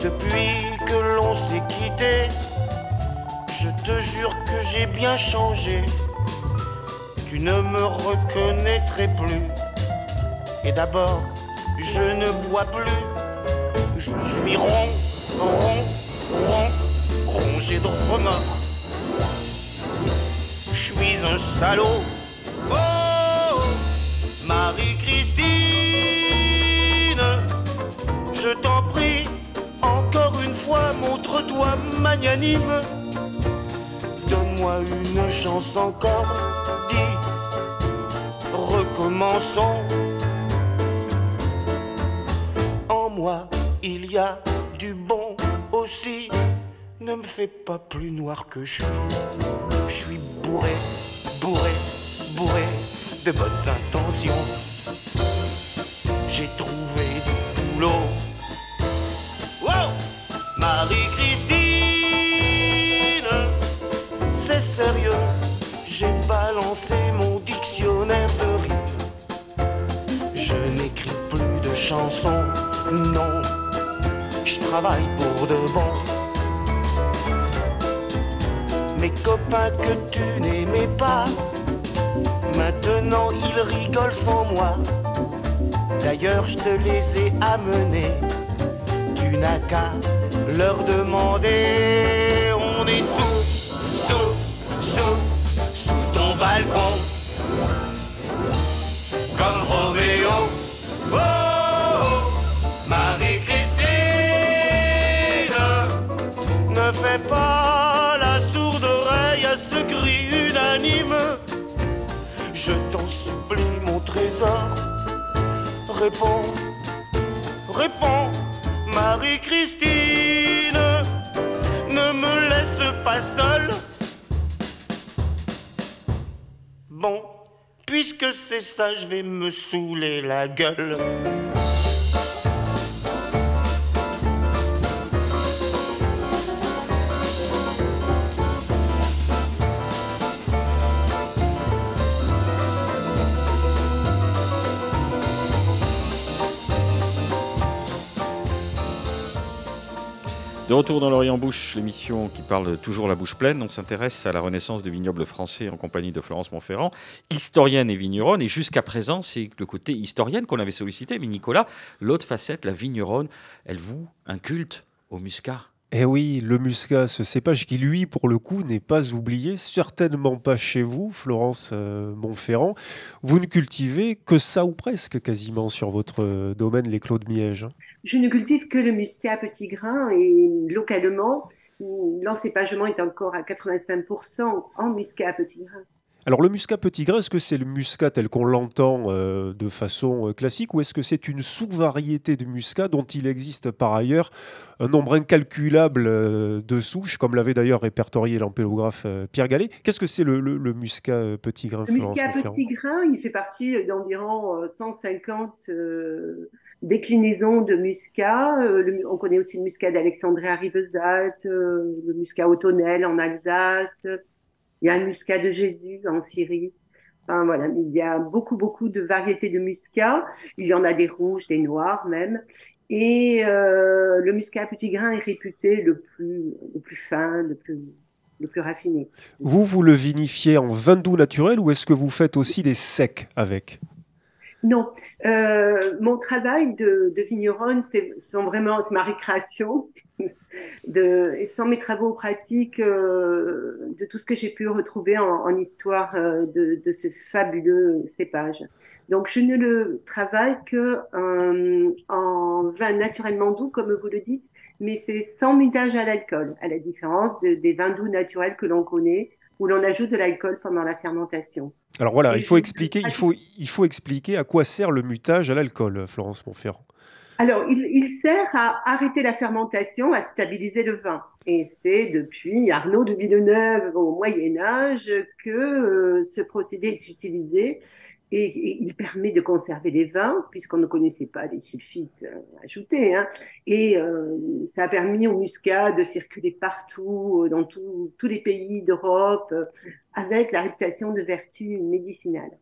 Depuis que l'on s'est quitté, je te jure que j'ai bien changé. Tu ne me reconnaîtrais plus. Et d'abord, je ne bois plus. Je suis rond, rond, rond, rongé de remords. Je suis un salaud. Oh, Marie-Christine, je t'en prie, encore une fois, montre-toi magnanime. Donne-moi une chance encore, dis, En moi, il y a du bon aussi. Ne me fais pas plus noir que je suis. Je suis bourré, bourré, bourré de bonnes intentions. J'ai trouvé du boulot. Wow Marie-Christine, c'est sérieux. J'ai balancé mon dictionnaire de chansons, non. Je travaille pour de bon. Mes copains que tu n'aimais pas, maintenant ils rigolent sans moi. D'ailleurs, je te les ai amenés. Tu n'as qu'à leur demander. On est sous, sous, sous, sous ton balcon. Je t'en supplie, mon trésor. Réponds, réponds, Marie-Christine. Ne me laisse pas seule. Bon, puisque c'est ça, je vais me saouler la gueule. De retour dans l'Orient Bouche, l'émission qui parle toujours la bouche pleine. On s'intéresse à la renaissance du vignoble français en compagnie de Florence Montferrand, historienne et vigneronne. Et jusqu'à présent, c'est le côté historienne qu'on avait sollicité. Mais Nicolas, l'autre facette, la vigneronne, elle voue un culte au muscat. Eh oui, le muscat, ce cépage qui, lui, pour le coup, n'est pas oublié, certainement pas chez vous, Florence euh, Montferrand. Vous ne cultivez que ça ou presque quasiment sur votre euh, domaine, les Clos de Miège. Je ne cultive que le muscat petit grain et localement, l'encépagement est encore à 85% en muscat petit grain. Alors le muscat petit grain, est-ce que c'est le muscat tel qu'on l'entend euh, de façon euh, classique ou est-ce que c'est une sous-variété de muscat dont il existe par ailleurs un nombre incalculable euh, de souches, comme l'avait d'ailleurs répertorié l'ampélographe euh, Pierre Gallet? Qu'est-ce que c'est le, le- le muscat petit grain Le muscat petit grain, il fait partie d'environ euh, 150 euh, déclinaisons de muscat. Le- on connaît aussi le muscat d'Alexandrie à Rivesaltes, le muscat automnel en Alsace. Il y a un muscat de Jésus en Syrie. Enfin, voilà, il y a beaucoup, beaucoup de variétés de muscat. Il y en a des rouges, des noirs même. Et euh, le muscat petit grain est réputé le plus, le plus fin, le plus, le plus raffiné. Vous, vous le vinifiez en vin doux naturel ou est-ce que vous faites aussi des secs avec? Non, euh, mon travail de, de vigneronne, c'est vraiment ma récréation. De, et sans mes travaux pratiques, euh, de tout ce que j'ai pu retrouver en, en histoire euh, de, de ce fabuleux cépage. Donc, je ne le travaille que euh, en vin naturellement doux, comme vous le dites, mais c'est sans mutage à l'alcool, à la différence de- des vins doux naturels que l'on connaît, où l'on ajoute de l'alcool pendant la fermentation. Alors voilà, Et il faut expliquer, il faut, il faut expliquer à quoi sert le mutage à l'alcool, Florence Montferrand. Alors, il, il sert à arrêter la fermentation, à stabiliser le vin. Et c'est depuis Arnaud de Villeneuve au Moyen Âge que euh, ce procédé est utilisé. Et, et il permet de conserver les vins, puisqu'on ne connaissait pas les sulfites euh, ajoutés. Hein. Et euh, ça a permis au muscat de circuler partout, euh, dans tout- tous les pays d'Europe, avec la réputation de vertu médicinale.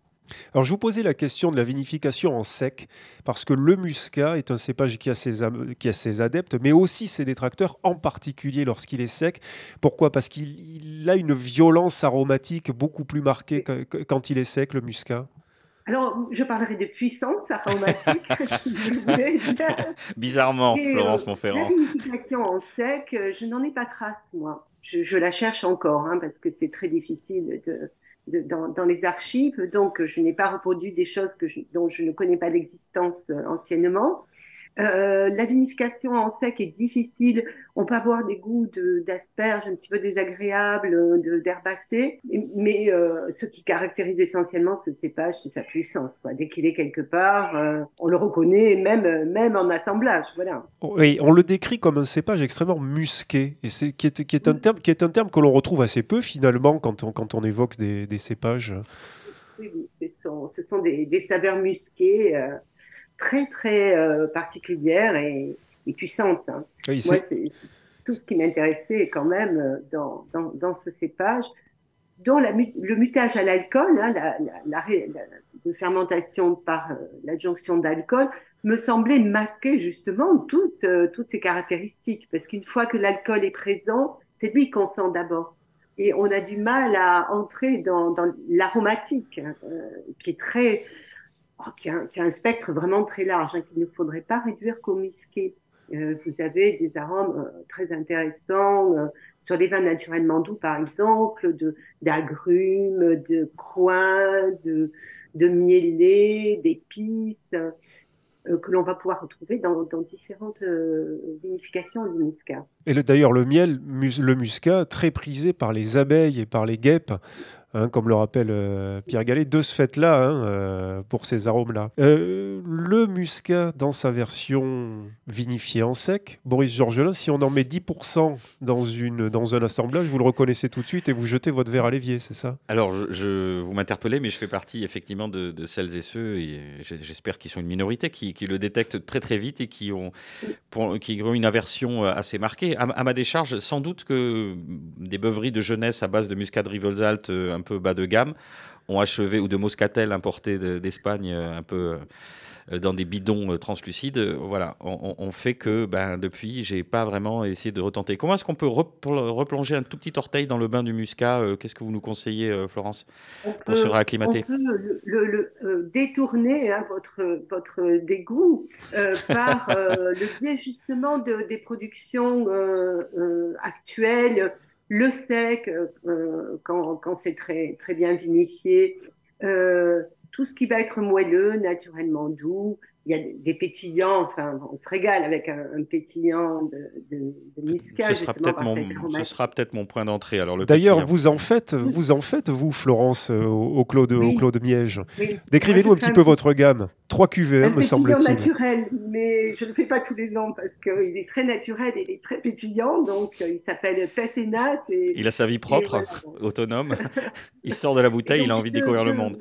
Alors je vous posais la question de la vinification en sec, parce que le muscat est un cépage qui a ses, qui a ses adeptes, mais aussi ses détracteurs, en particulier lorsqu'il est sec. Pourquoi? Parce qu'il il a une violence aromatique beaucoup plus marquée que- que- quand il est sec, le muscat? Alors, je parlerai de puissance aromatique, si vous le voulez bien. Bizarrement, Et, euh, Florence La vinification en sec, euh, je n'en ai pas trace, moi. Je, je la cherche encore, hein, parce que c'est très difficile de, de- dans, dans les archives. Donc, je n'ai pas reproduit des choses que je- dont je ne connais pas l'existence euh, anciennement. Euh, la vinification en sec est difficile. On peut avoir des goûts d'asperges un petit peu désagréables, d'herbacées, mais euh, ce qui caractérise essentiellement ce cépage, c'est sa puissance. Quoi. Dès qu'il est quelque part, euh, on le reconnaît même, même en assemblage. Voilà. Oui, on le décrit comme un cépage extrêmement musqué, et c'est, qui, est, qui, est un terme, qui est un terme que l'on retrouve assez peu finalement quand on, quand on évoque des, des cépages. Oui, ce sont des, des saveurs musquées très très euh, particulière et, puissante. Hein. Moi, c'est tout ce qui m'intéressait quand même euh, dans, dans, dans, ce cépage, dont la, le mutage à l'alcool, hein, la, la, la, fermentation par euh, l'adjonction d'alcool, me semblait masquer justement toutes, toutes ces caractéristiques. Parce qu'une fois que l'alcool est présent, c'est lui qu'on sent d'abord. Et on a du mal à entrer dans, dans l'aromatique, hein, qui est très, Oh, qui, a, un spectre vraiment très large, hein, qu'il ne faudrait pas réduire qu'au musqué. Euh, vous avez des arômes euh, très intéressants euh, sur les vins naturellement doux, par exemple, d'agrumes, de coins, de, de mielés, d'épices, que l'on va pouvoir retrouver dans, dans différentes vinifications du muscat. Et d'ailleurs, le miel, le muscat, très prisé par les abeilles et par les guêpes. Hein, comme le rappelle euh, Pierre Gallet, de ce fait-là, hein, euh, pour ces arômes-là. Euh, le muscat, dans sa version vinifiée en sec, Boris Georgelin, si on en met 10% dans, une, dans un assemblage, vous le reconnaissez tout de suite et vous jetez votre verre à l'évier, c'est ça? Alors, vous m'interpellez, mais je fais partie effectivement de, celles et ceux, et j'espère qu'ils sont une minorité, qui, le détectent très très vite et qui ont, qui ont une aversion assez marquée. À, ma décharge, sans doute que des beuveries de jeunesse à base de muscat de Rivolzalt un peu bas de gamme ont achevé, ou de moscatel importé d'Espagne euh, un peu euh, dans des bidons euh, translucides. Voilà, on, fait que ben, depuis, j'ai pas vraiment essayé de retenter. Comment est-ce qu'on peut replonger un tout petit orteil dans le bain du muscat Qu'est-ce que vous nous conseillez, Florence, pour se réacclimater On peut le, détourner, hein, votre, votre dégoût, par le biais justement de, des productions actuelles le sec, euh, euh, quand, c'est très, très bien vinifié, euh, tout ce qui va être moelleux, naturellement doux, il y a des pétillants, enfin, on se régale avec un, pétillant de, de, muscat. Ce sera peut-être mon, peut mon, point d'entrée. Alors D'ailleurs, vous en faites, vous en faites, vous, Florence, au, au Clos de, au Clos de Miège? Décrivez-nous un petit peu votre gamme. Trois cuvées, me semble-t-il. naturel, mais je ne le fais pas tous les ans parce qu'il est très naturel et il est très pétillant. Donc, euh, il s'appelle Péténat. Et, il a sa vie propre, autonome. il sort de la bouteille, il a envie de découvrir le monde.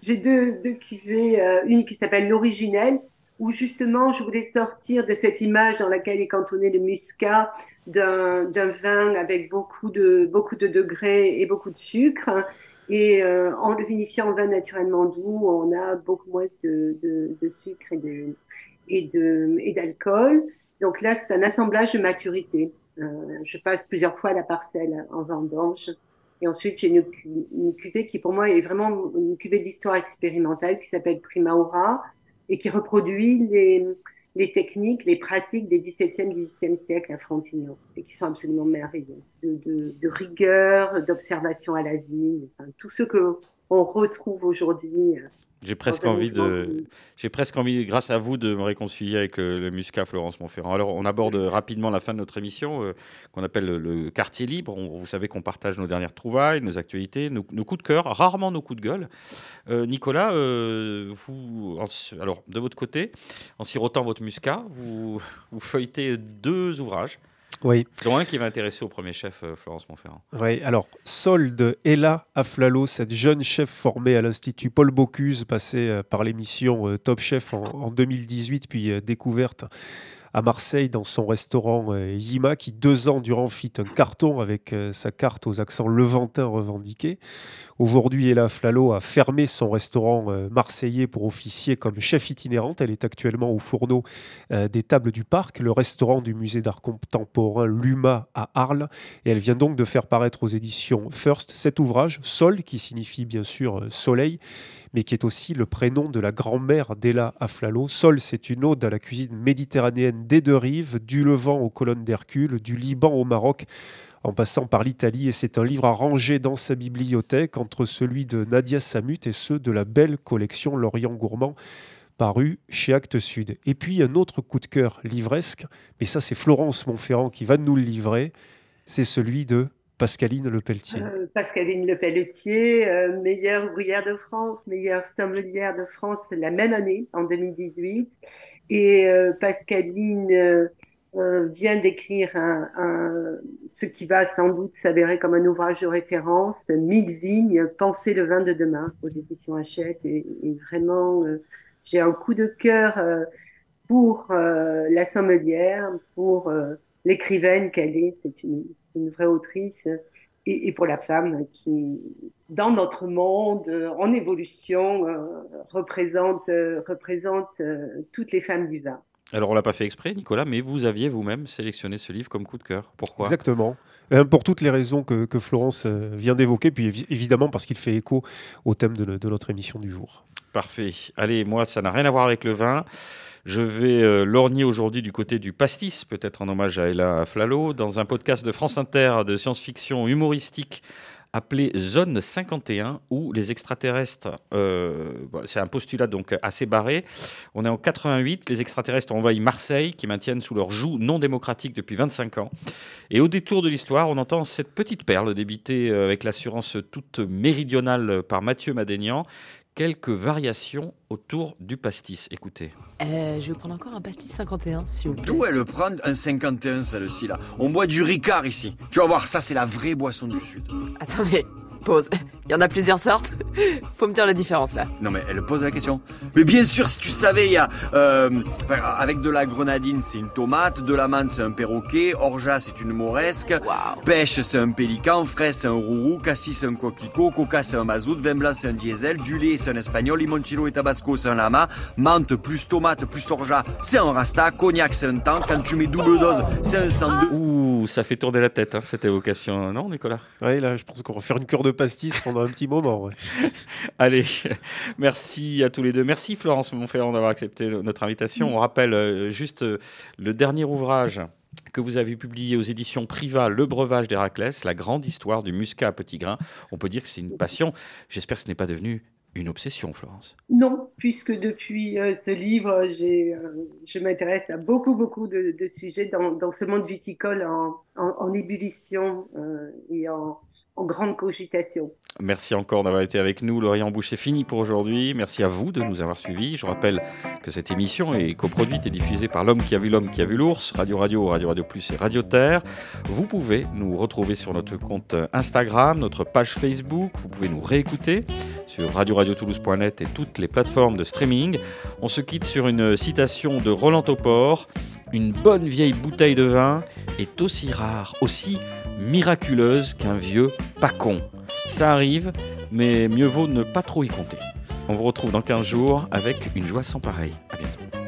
J'ai deux, deux, cuvées, euh, une qui s'appelle l'originelle, où justement je voulais sortir de cette image dans laquelle est cantonné le muscat d'un vin avec beaucoup de, beaucoup de degrés et beaucoup de sucre. Et euh, en le vinifiant en vin naturellement doux, on a beaucoup moins de, sucre et d'alcool. Donc là, c'est un assemblage de maturité. Euh, je passe plusieurs fois la parcelle en vendange. Et ensuite, j'ai une, cuvée qui, pour moi, est vraiment une cuvée d'histoire expérimentale qui s'appelle Primaura et qui reproduit les, techniques, les pratiques des 17e, 18e siècles à Frontignan et qui sont absolument merveilleuses, de, rigueur, d'observation à la vie, tout ce que on retrouve aujourd'hui euh, j'ai presque envie de, j'ai presque envie, grâce à vous, de me réconcilier avec euh, le, Muscat Florence Montferrand. Alors, on aborde rapidement la fin de notre émission, euh, qu'on appelle le, quartier libre. vous savez qu'on partage nos dernières trouvailles, nos actualités, nos, coups de cœur, rarement nos coups de gueule. Euh, Nicolas, vous, alors de votre côté, en sirotant votre Muscat, vous, vous feuilletez deux ouvrages. Oui. Un qui va intéresser au premier chef, euh, Florence Montferrand. Oui, alors, Sol de Ella Aflalo, cette jeune chef formée à l'Institut Paul Bocuse, passée euh, par l'émission euh, Top Chef en, en 2018, puis découverte à Marseille dans son restaurant Yima, qui deux ans durant fit un carton avec sa carte aux accents levantins revendiqués. Aujourd'hui, Ella Flalo a fermé son restaurant euh, marseillais pour officier comme chef itinérante. Elle est actuellement au fourneau euh, des Tables du Parc, le restaurant du musée d'art contemporain Luma à Arles. Et elle vient donc de faire paraître aux éditions First cet ouvrage, Sol, qui signifie bien sûr euh, soleil, mais qui est aussi le prénom de la grand-mère d'Ella Aflalo. Sol, c'est une ode à la cuisine méditerranéenne des deux rives, du Levant aux colonnes d'Hercule, du Liban au Maroc en passant par l'Italie, et c'est un livre à ranger dans sa bibliothèque entre celui de Nadia Samut et ceux de la belle collection Lorient Gourmand paru chez Actes Sud. Et puis un autre coup de cœur livresque, mais ça c'est Florence Montferrand qui va nous le livrer, c'est celui de Pascaline Lepelletier. Euh, Pascaline Lepelletier, euh, meilleure ouvrière de France, meilleure sommelière de France la même année, en 2018. Et euh, Pascaline euh, euh, vient d'écrire ce qui va sans doute s'avérer comme un ouvrage de référence, Mille vignes, Penser le vin de demain, aux éditions Hachette. Et, et vraiment, j'ai un coup de cœur pour la sommelière, pour l'écrivaine qu'elle est. C'est une, vraie autrice. Et, et pour la femme qui, dans notre monde en évolution, euh, représente, euh, représente euh, toutes les femmes du vin. Alors on l'a pas fait exprès, Nicolas, mais vous aviez vous-même sélectionné ce livre comme coup de cœur. Pourquoi? Exactement. Euh, pour toutes les raisons que, que Florence euh, vient d'évoquer, puis évi- évidemment parce qu'il fait écho au thème de notre émission du jour. Parfait. Allez, moi, ça n'a rien à voir avec le vin. Je vais euh, lorgner aujourd'hui du côté du pastis, peut-être en hommage à Ella Flalo, dans un podcast de France Inter de science-fiction humoristique appelé Zone 51, où les extraterrestres, euh, c'est un postulat donc assez barré. On est en 88, les extraterrestres ont envahi Marseille, qui maintiennent sous leur joug non démocratique depuis 25 ans. Et au détour de l'histoire, on entend cette petite perle débitée euh, avec l'assurance toute méridionale par Mathieu Madénian, quelques variations autour du pastis. Écoutez. Euh, je vais prendre encore un pastis 51, s'il vous plaît. D'où elle prend un 51 celle-ci là? On boit du Ricard ici. Tu vas voir, ça c'est la vraie boisson du Sud. Attendez, pause. Il y en a plusieurs sortes. Faut me dire la différence là. Non mais elle pose la question. Mais bien sûr, si tu savais, il y a euh, enfin, avec de la grenadine, c'est une tomate, de la menthe, c'est un perroquet, orgeat, c'est une moresque, Waouh. pêche, c'est un pélican, fraise, c'est un rourou, cassis, c'est un coquelicot, coca, c'est un mazout, vin blanc, c'est un diesel, du lait, c'est un espagnol, limoncello et tabasco, c'est un lama, menthe plus tomate plus orgeat, c'est un rasta, cognac, c'est un temps, quand tu mets double dose, c'est un 102. Ouh, ça fait tourner la tête, hein, cette évocation, non, Nicolas Ouais, là, je pense qu'on va faire une cure de pastis pendant un petit moment. ouais. Allez, merci à tous les deux. Merci Florence Montferrand d'avoir accepté notre invitation. On rappelle euh, juste euh, le dernier ouvrage que vous avez publié aux éditions Priva, Le breuvage d'Héraclès, la grande histoire du muscat à petit grain. On peut dire que c'est une passion. J'espère que ce n'est pas devenu une obsession, Florence. Non, puisque depuis euh, ce livre, j'ai, euh, je m'intéresse à beaucoup, beaucoup de, de sujets dans, dans ce monde viticole en, en, en ébullition euh, et en, Merci encore d'avoir été avec nous. L'Orient Bouche est fini pour aujourd'hui. Merci à vous de nous avoir suivis. Je rappelle que cette émission est coproduite et diffusée par l'homme qui a vu l'homme qui a vu l'ours, Radio Radio, Radio Radio Plus et Radio Terre. Vous pouvez nous retrouver sur notre compte Instagram, notre page Facebook. Vous pouvez nous réécouter sur radioradiotoulouse.net et toutes les plateformes de streaming. On se quitte sur une citation de Roland Topor. Une bonne vieille bouteille de vin est aussi rare, aussi miraculeuse qu'un vieux pas con. Ça arrive, mais mieux vaut ne pas trop y compter. On vous retrouve dans 15 jours avec une joie sans pareille. À bientôt.